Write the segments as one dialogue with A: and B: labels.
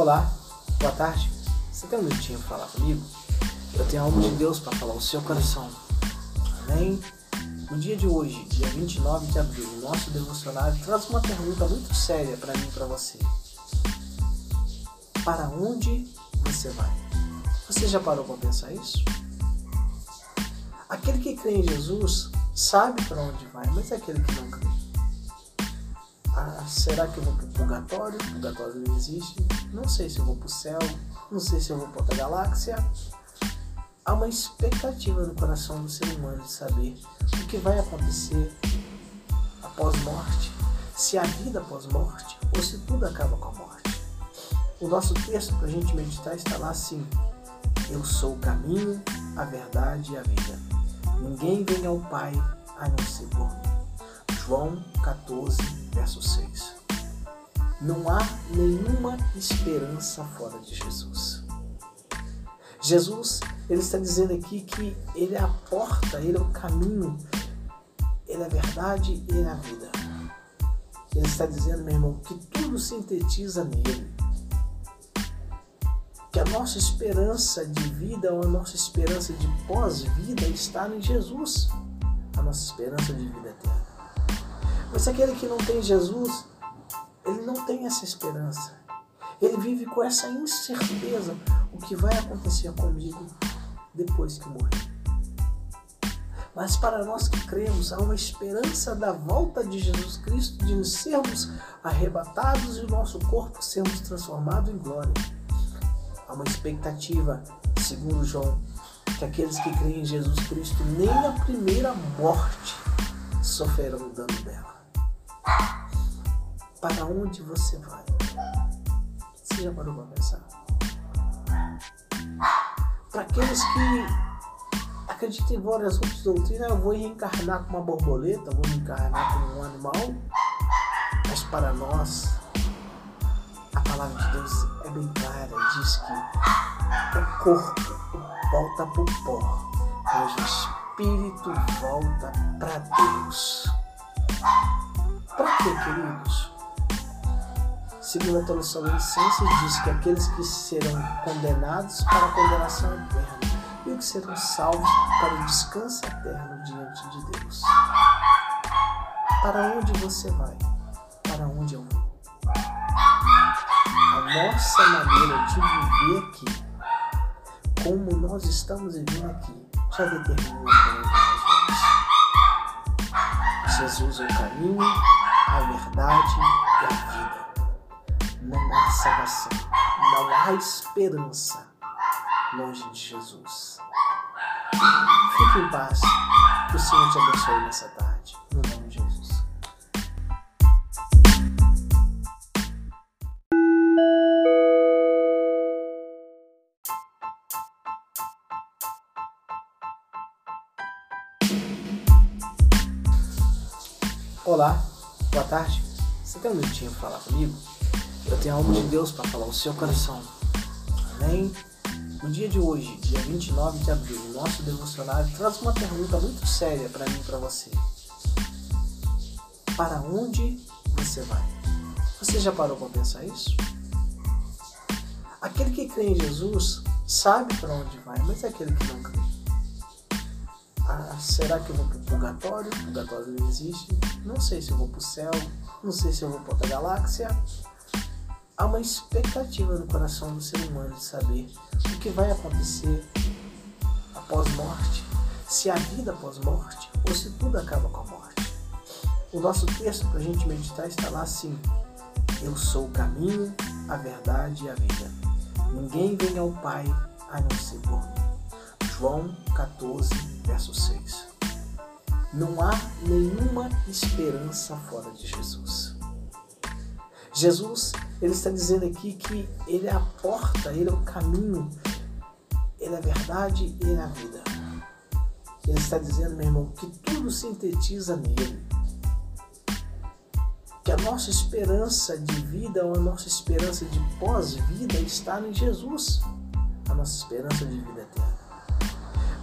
A: Olá, boa tarde. Você tem um minutinho para falar comigo? Eu tenho algo de Deus para falar ao seu coração. Amém? No dia de hoje, dia 29 de abril, o nosso devocionário traz uma pergunta muito séria para mim e para você. Para onde você vai? Você já parou para pensar isso? Aquele que crê em Jesus sabe para onde vai, mas é aquele que não crê. Ah, será que eu vou para o purgatório? O purgatório não existe. Não sei se eu vou para o céu. Não sei se eu vou para outra galáxia. Há uma expectativa no coração do ser humano de saber o que vai acontecer após morte, se há vida após morte ou se tudo acaba com a morte. O nosso texto para a gente meditar está lá assim: Eu sou o caminho, a verdade e a vida. Ninguém vem ao Pai a não ser por mim. João 14, verso 6. Não há nenhuma esperança fora de Jesus. Jesus, ele está dizendo aqui que ele é a porta, ele é o caminho, ele é a verdade e ele é a vida. Ele está dizendo, meu irmão, que tudo sintetiza nele. Que a nossa esperança de vida ou a nossa esperança de pós-vida está em Jesus. A nossa esperança de vida eterna. Mas aquele que não tem Jesus, ele não tem essa esperança. Ele vive com essa incerteza o que vai acontecer comigo depois que morrer. Mas para nós que cremos, há uma esperança da volta de Jesus Cristo, de sermos arrebatados e o nosso corpo sermos transformado em glória. Há uma expectativa, segundo João, que aqueles que creem em Jesus Cristo nem a primeira morte sofrerão o dano dela. Para onde você vai? Você já parou para pensar? Para aqueles que acreditam em várias outras doutrinas, eu vou reencarnar com uma borboleta, vou reencarnar como um animal. Mas para nós, a palavra de Deus é bem clara, diz que o corpo volta para o pó, mas o espírito volta para Deus. Para quê, queridos? Segundo a Tessalonicenses, diz que aqueles que serão condenados para a condenação eterna e os que serão salvos para o descanso eterno diante de Deus. Para onde você vai? Para onde eu vou? A nossa maneira de viver aqui, como nós estamos vivendo aqui, já determina para onde nós vamos. Jesus é o caminho, a verdade e a vida. Não há salvação, não há esperança longe de Jesus. Fique em paz, que o Senhor te abençoe nessa tarde, no nome de Jesus. Olá, boa tarde. Você tem um minutinho para falar comigo? Tenho algo de Deus para falar ao seu coração. Amém? No dia de hoje, dia 29 de abril, o nosso devocionário traz uma pergunta muito séria para mim e para você. Para onde você vai? Você já parou para pensar isso? Aquele que crê em Jesus sabe para onde vai, mas é aquele que não crê. Ah, será que eu vou para o purgatório? O purgatório não existe. Não sei se eu vou para o céu. Não sei se eu vou para outra galáxia. Há uma expectativa no coração do ser humano de saber o que vai acontecer após morte, se há vida após morte ou se tudo acaba com a morte. O nosso texto para a gente meditar está lá assim: Eu sou o caminho, a verdade e a vida. Ninguém vem ao Pai a não ser por mim. João 14, verso 6. Não há nenhuma esperança fora de Jesus. Jesus, ele está dizendo aqui que ele é a porta, ele é o caminho, ele é a verdade e ele é a vida. Ele está dizendo, meu irmão, que tudo sintetiza nele. Que a nossa esperança de vida ou a nossa esperança de pós-vida está em Jesus. A nossa esperança de vida eterna.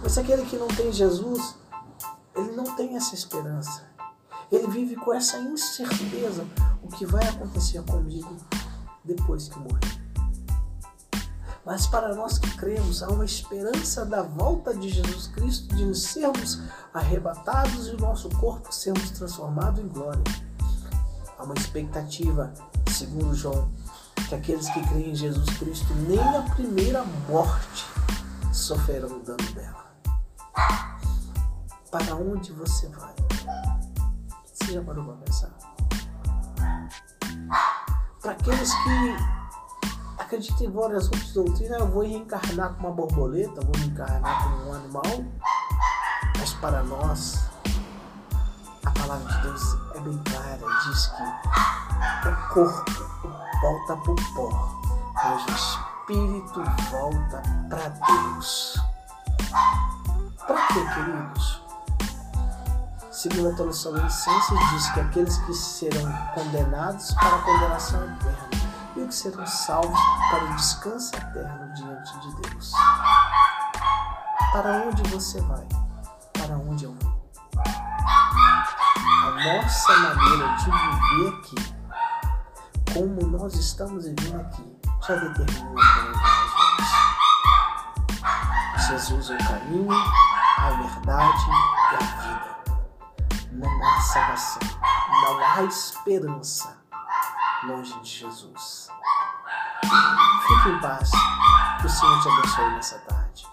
A: Mas aquele que não tem Jesus, ele não tem essa esperança. Ele vive com essa incerteza o que vai acontecer comigo depois que morrer. Mas para nós que cremos, há uma esperança da volta de Jesus Cristo, de sermos arrebatados e o nosso corpo sermos transformado em glória. Há uma expectativa, segundo João, que aqueles que creem em Jesus Cristo nem a primeira morte sofrerão o dano dela. Para onde você vai? Você já parou para pensar? Para aqueles que acreditam em várias outras doutrinas, eu vou reencarnar com uma borboleta, vou reencarnar como um animal. Mas para nós, a palavra de Deus é bem clara, diz que o corpo volta para o pó, mas o espírito volta para Deus. Para quê, queridos? Segundo a Tessalonicenses diz que aqueles que serão condenados para a condenação eterna e os que serão salvos para o descanso eterno diante de Deus. Para onde você vai? Para onde eu vou? A nossa maneira de viver aqui, como nós estamos vivendo aqui, já determina para onde nós vamos. Jesus é o caminho, a verdade e a vida não há salvação, não há esperança longe de Jesus. Fique em paz, que o Senhor te abençoe nessa tarde.